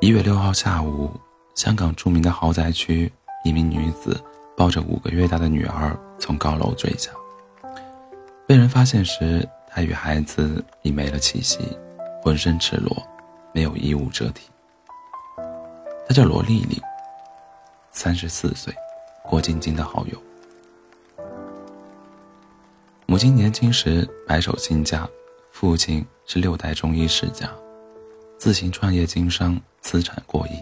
一月六号下午，香港著名的豪宅区，一名女子抱着五个月大的女儿从高楼坠下。被人发现时，她与孩子已没了气息，浑身赤裸，没有衣物遮体。她叫罗丽丽，三十四岁，郭晶晶的好友。母亲年轻时白手兴家，父亲是六代中医世家，自行创业经商，资产过亿，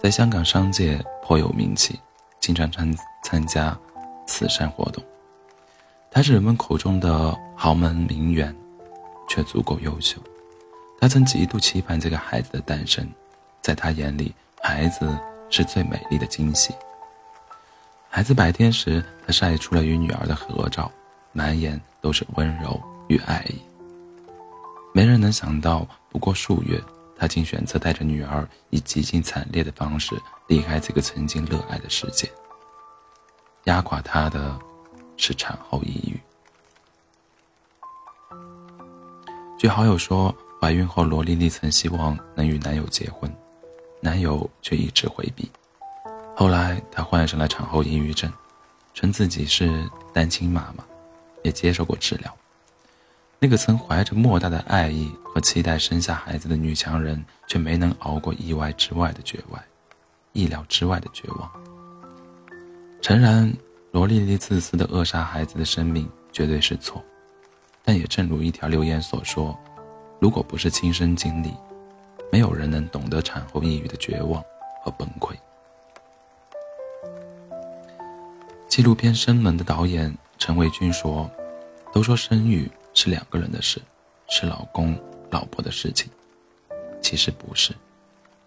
在香港商界颇有名气，经常参参加慈善活动。他是人们口中的豪门名媛，却足够优秀。他曾极度期盼这个孩子的诞生，在他眼里，孩子是最美丽的惊喜。孩子百天时，他晒出了与女儿的合照。满眼都是温柔与爱意。没人能想到，不过数月，他竟选择带着女儿以极尽惨烈的方式离开这个曾经热爱的世界。压垮他的，是产后抑郁。据好友说，怀孕后罗丽丽曾希望能与男友结婚，男友却一直回避。后来，她患上了产后抑郁症，称自己是单亲妈妈。也接受过治疗。那个曾怀着莫大的爱意和期待生下孩子的女强人，却没能熬过意外之外的绝望，意料之外的绝望。诚然，罗丽丽自私的扼杀孩子的生命绝对是错，但也正如一条留言所说：“如果不是亲身经历，没有人能懂得产后抑郁的绝望和崩溃。”纪录片《生门》的导演。陈伟军说：“都说生育是两个人的事，是老公老婆的事情。其实不是，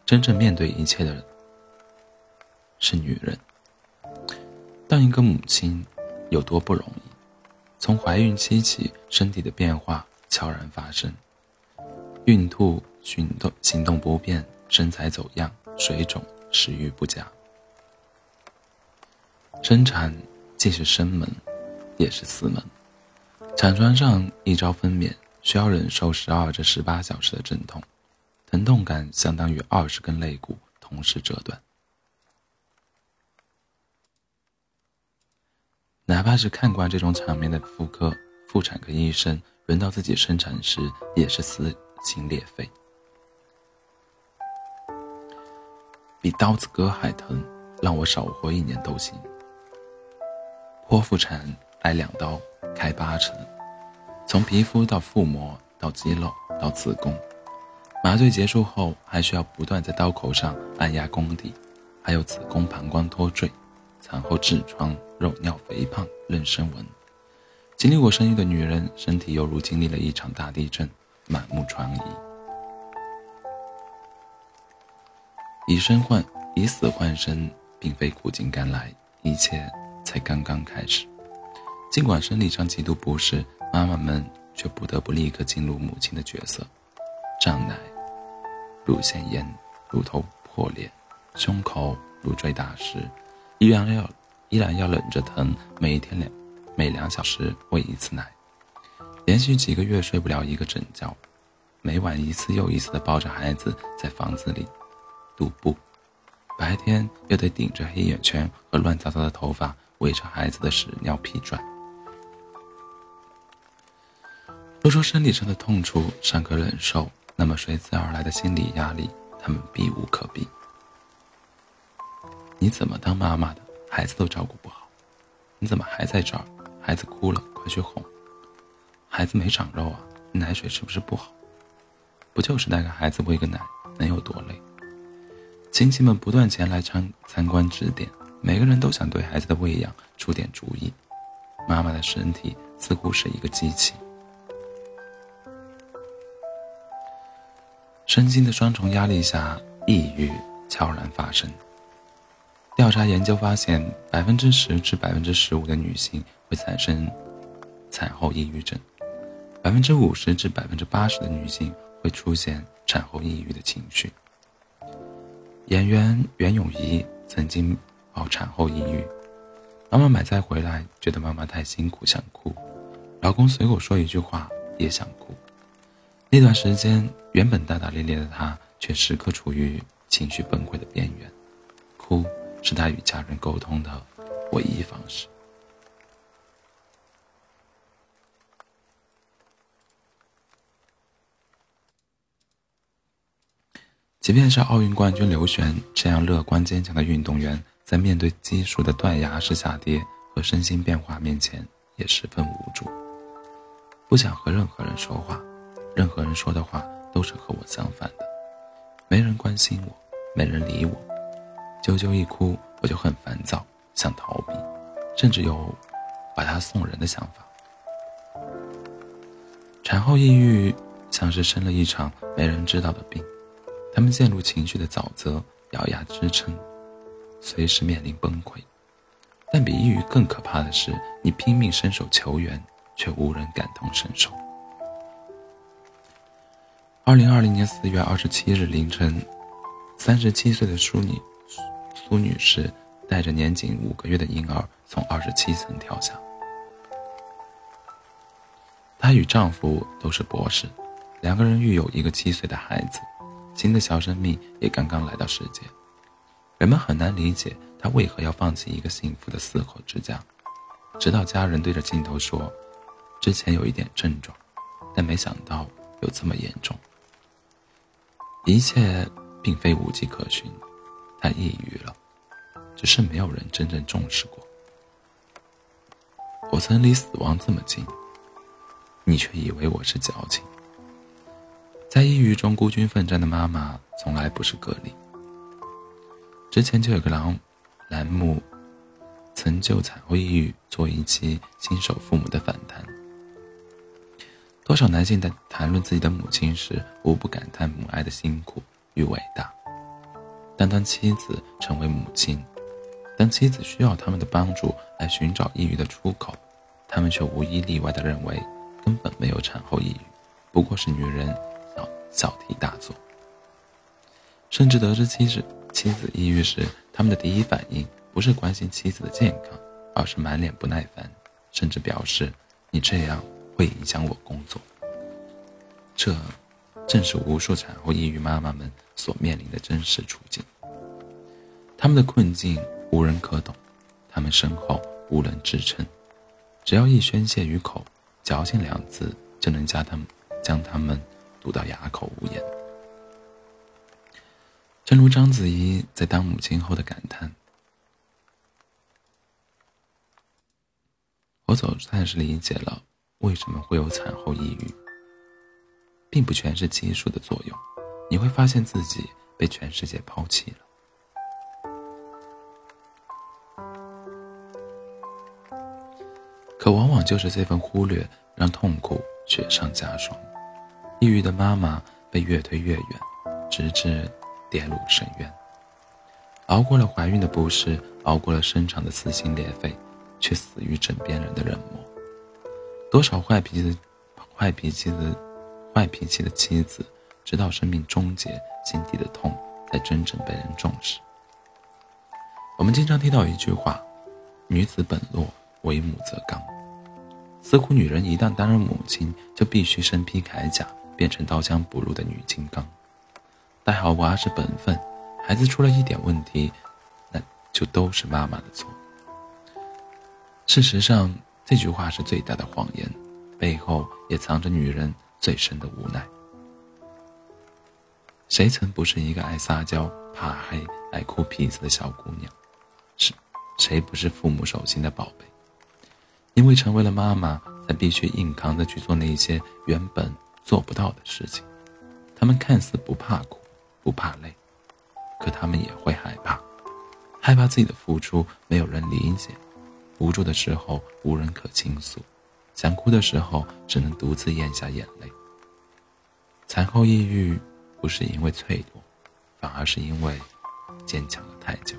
真正面对一切的人是女人。当一个母亲有多不容易？从怀孕期起，身体的变化悄然发生，孕吐、行动行动不便、身材走样、水肿、食欲不佳。生产既是生门。”也是死门，产床上一朝分娩，需要忍受十二至十八小时的阵痛，疼痛感相当于二十根肋骨同时折断。哪怕是看惯这种场面的妇科妇产科医生，轮到自己生产时，也是撕心裂肺，比刀子割还疼，让我少活一年都行。剖腹产。挨两刀，开八成，从皮肤到腹膜到肌肉到子宫，麻醉结束后还需要不断在刀口上按压宫底，还有子宫膀胱脱坠，产后痔疮、肉尿肥胖、妊娠纹。经历过生育的女人，身体犹如经历了一场大地震，满目疮痍。以身换以死换生，并非苦尽甘来，一切才刚刚开始。尽管生理上极度不适，妈妈们却不得不立刻进入母亲的角色，胀奶、乳腺炎、乳头破裂、胸口乳坠大石，依然要依然要忍着疼，每天两每两小时喂一次奶，连续几个月睡不了一个整觉，每晚一次又一次的抱着孩子在房子里踱步，白天又得顶着黑眼圈和乱糟糟的头发围着孩子的屎尿屁转。都说生理上的痛楚尚可忍受，那么随之而来的心理压力，他们避无可避。你怎么当妈妈的，孩子都照顾不好？你怎么还在这儿？孩子哭了，快去哄。孩子没长肉啊，奶水是不是不好？不就是带个孩子喂个奶，能有多累？亲戚们不断前来参参观指点，每个人都想对孩子的喂养出点主意。妈妈的身体似乎是一个机器。身心的双重压力下，抑郁悄然发生。调查研究发现，百分之十至百分之十五的女性会产生产后抑郁症，百分之五十至百分之八十的女性会出现产后抑郁的情绪。演员袁咏仪曾经熬产后抑郁，妈妈买菜回来，觉得妈妈太辛苦想哭，老公随口说一句话也想哭。那段时间，原本大大咧咧的他，却时刻处于情绪崩溃的边缘。哭是他与家人沟通的唯一方式。即便是奥运冠军刘璇这样乐观坚强的运动员，在面对技术的断崖式下跌和身心变化面前，也十分无助。不想和任何人说话，任何人说的话都是和我相反的。没人关心我，没人理我。啾啾一哭，我就很烦躁，想逃避，甚至有把他送人的想法。产后抑郁像是生了一场没人知道的病。他们陷入情绪的沼泽，咬牙支撑，随时面临崩溃。但比抑郁更可怕的是，你拼命伸手求援，却无人感同身受。二零二零年四月二十七日凌晨，三十七岁的苏女苏女士带着年仅五个月的婴儿从二十七层跳下。她与丈夫都是博士，两个人育有一个七岁的孩子。新的小生命也刚刚来到世界，人们很难理解她为何要放弃一个幸福的四口之家。直到家人对着镜头说：“之前有一点症状，但没想到有这么严重。”一切并非无迹可寻，他抑郁了，只是没有人真正重视过。我曾离死亡这么近，你却以为我是矫情。在抑郁中孤军奋战的妈妈从来不是个例。之前就有个栏栏目，曾就产后抑郁做一期新手父母的反弹。多少男性在谈论自己的母亲时，无不感叹母爱的辛苦与伟大。但当妻子成为母亲，当妻子需要他们的帮助来寻找抑郁的出口，他们却无一例外地认为，根本没有产后抑郁，不过是女人。小题大做，甚至得知妻子妻子抑郁时，他们的第一反应不是关心妻子的健康，而是满脸不耐烦，甚至表示你这样会影响我工作。这，正是无数产后抑郁妈妈们所面临的真实处境。他们的困境无人可懂，他们身后无人支撑，只要一宣泄于口，矫情两字就能将他们将他们。堵到哑口无言。正如章子怡在当母亲后的感叹：“我总算是理解了为什么会有产后抑郁，并不全是激素的作用。你会发现自己被全世界抛弃了，可往往就是这份忽略，让痛苦雪上加霜。”抑郁的妈妈被越推越远，直至跌入深渊。熬过了怀孕的不适，熬过了生产的撕心裂肺，却死于枕边人的冷漠。多少坏脾气、坏脾气的、坏脾气的妻子，直到生命终结，心底的痛才真正被人重视。我们经常听到一句话：“女子本弱，为母则刚。”似乎女人一旦担任母亲，就必须身披铠甲。变成刀枪不入的女金刚，带好娃是本分，孩子出了一点问题，那就都是妈妈的错。事实上，这句话是最大的谎言，背后也藏着女人最深的无奈。谁曾不是一个爱撒娇、怕黑、爱哭鼻子的小姑娘？是，谁不是父母手心的宝贝？因为成为了妈妈，才必须硬扛着去做那些原本。做不到的事情，他们看似不怕苦，不怕累，可他们也会害怕，害怕自己的付出没有人理解，无助的时候无人可倾诉，想哭的时候只能独自咽下眼泪。产后抑郁不是因为脆弱，反而是因为坚强了太久。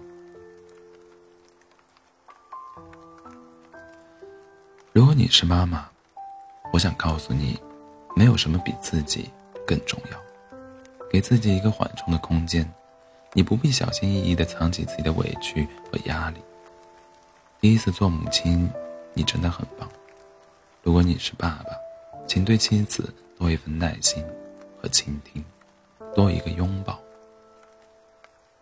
如果你是妈妈，我想告诉你。没有什么比自己更重要。给自己一个缓冲的空间，你不必小心翼翼地藏起自己的委屈和压力。第一次做母亲，你真的很棒。如果你是爸爸，请对妻子多一份耐心和倾听，多一个拥抱。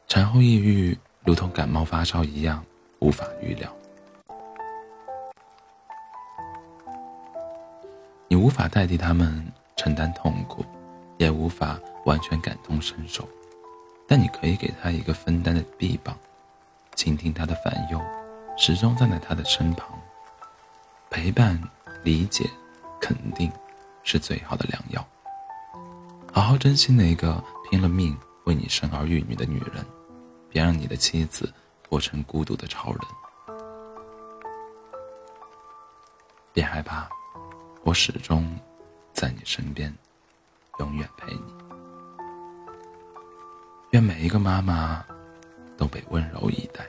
产后抑郁如同感冒发烧一样，无法预料。你无法代替他们承担痛苦，也无法完全感同身受，但你可以给他一个分担的臂膀，倾听他的烦忧，始终站在他的身旁。陪伴、理解、肯定，是最好的良药。好好珍惜那个拼了命为你生儿育女的女人，别让你的妻子活成孤独的超人。别害怕。我始终在你身边，永远陪你。愿每一个妈妈都被温柔以待。